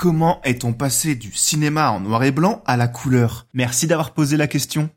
Comment est-on passé du cinéma en noir et blanc à la couleur? Merci d'avoir posé la question.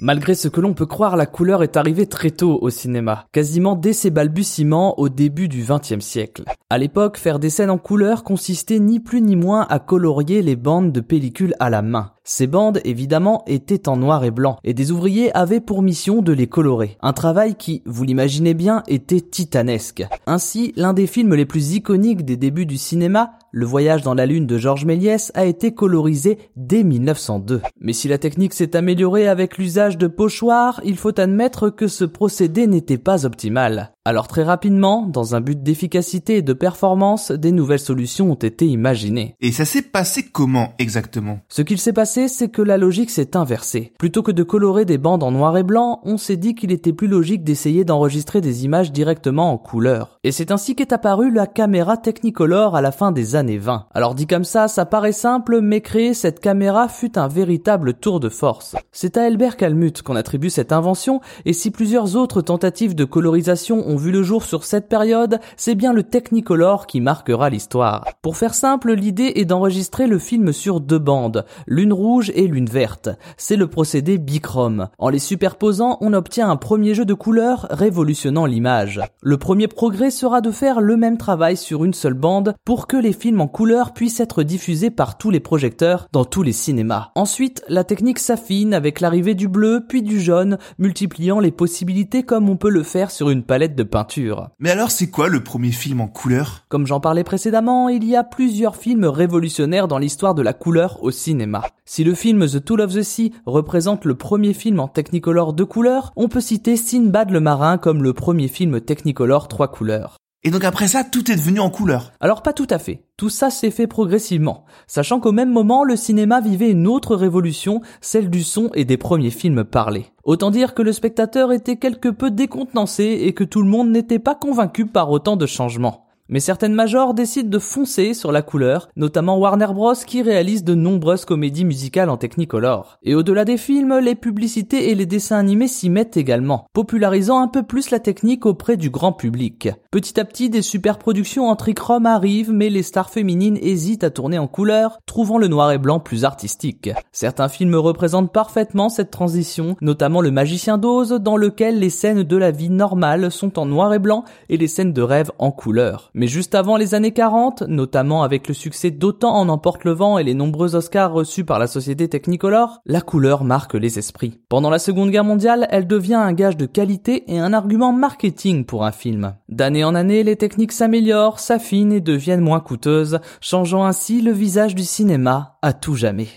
Malgré ce que l'on peut croire, la couleur est arrivée très tôt au cinéma, quasiment dès ses balbutiements au début du XXe siècle. À l'époque, faire des scènes en couleur consistait ni plus ni moins à colorier les bandes de pellicule à la main. Ces bandes, évidemment, étaient en noir et blanc, et des ouvriers avaient pour mission de les colorer. Un travail qui, vous l'imaginez bien, était titanesque. Ainsi, l'un des films les plus iconiques des débuts du cinéma, Le Voyage dans la Lune de Georges Méliès, a été colorisé dès 1902. Mais si la technique s'est améliorée avec l'usage de pochoirs, il faut admettre que ce procédé n'était pas optimal. Alors très rapidement, dans un but d'efficacité et de performance, des nouvelles solutions ont été imaginées. Et ça s'est passé comment exactement? Ce qu'il s'est passé, c'est que la logique s'est inversée. Plutôt que de colorer des bandes en noir et blanc, on s'est dit qu'il était plus logique d'essayer d'enregistrer des images directement en couleur. Et c'est ainsi qu'est apparue la caméra Technicolor à la fin des années 20. Alors dit comme ça, ça paraît simple, mais créer cette caméra fut un véritable tour de force. C'est à Albert Calmut qu'on attribue cette invention, et si plusieurs autres tentatives de colorisation ont vu le jour sur cette période, c'est bien le Technicolor qui marquera l'histoire. Pour faire simple, l'idée est d'enregistrer le film sur deux bandes, l'une rouge et l'une verte. C'est le procédé bichrome. En les superposant, on obtient un premier jeu de couleurs révolutionnant l'image. Le premier progrès sera de faire le même travail sur une seule bande pour que les films en couleur puissent être diffusés par tous les projecteurs dans tous les cinémas. Ensuite, la technique s'affine avec l'arrivée du bleu puis du jaune, multipliant les possibilités comme on peut le faire sur une palette de peinture. Mais alors c'est quoi le premier film en couleur? Comme j'en parlais précédemment, il y a plusieurs films révolutionnaires dans l'histoire de la couleur au cinéma. Si le film The Tool of the Sea représente le premier film en Technicolor de couleurs, on peut citer Sinbad le marin comme le premier film Technicolor trois couleurs. Et donc après ça, tout est devenu en couleur. Alors pas tout à fait. Tout ça s'est fait progressivement, sachant qu'au même moment, le cinéma vivait une autre révolution, celle du son et des premiers films parlés. Autant dire que le spectateur était quelque peu décontenancé et que tout le monde n'était pas convaincu par autant de changements. Mais certaines majors décident de foncer sur la couleur, notamment Warner Bros qui réalise de nombreuses comédies musicales en Technicolor. Et au-delà des films, les publicités et les dessins animés s'y mettent également, popularisant un peu plus la technique auprès du grand public. Petit à petit, des super productions en trichrome arrivent, mais les stars féminines hésitent à tourner en couleur, trouvant le noir et blanc plus artistique. Certains films représentent parfaitement cette transition, notamment Le Magicien d'Oz, dans lequel les scènes de la vie normale sont en noir et blanc et les scènes de rêve en couleur. Mais juste avant les années 40, notamment avec le succès d'Autant en emporte le vent et les nombreux Oscars reçus par la société Technicolor, la couleur marque les esprits. Pendant la Seconde Guerre mondiale, elle devient un gage de qualité et un argument marketing pour un film. D'année en année, les techniques s'améliorent, s'affinent et deviennent moins coûteuses, changeant ainsi le visage du cinéma à tout jamais.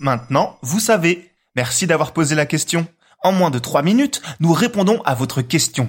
Maintenant, vous savez. Merci d'avoir posé la question. En moins de 3 minutes, nous répondons à votre question.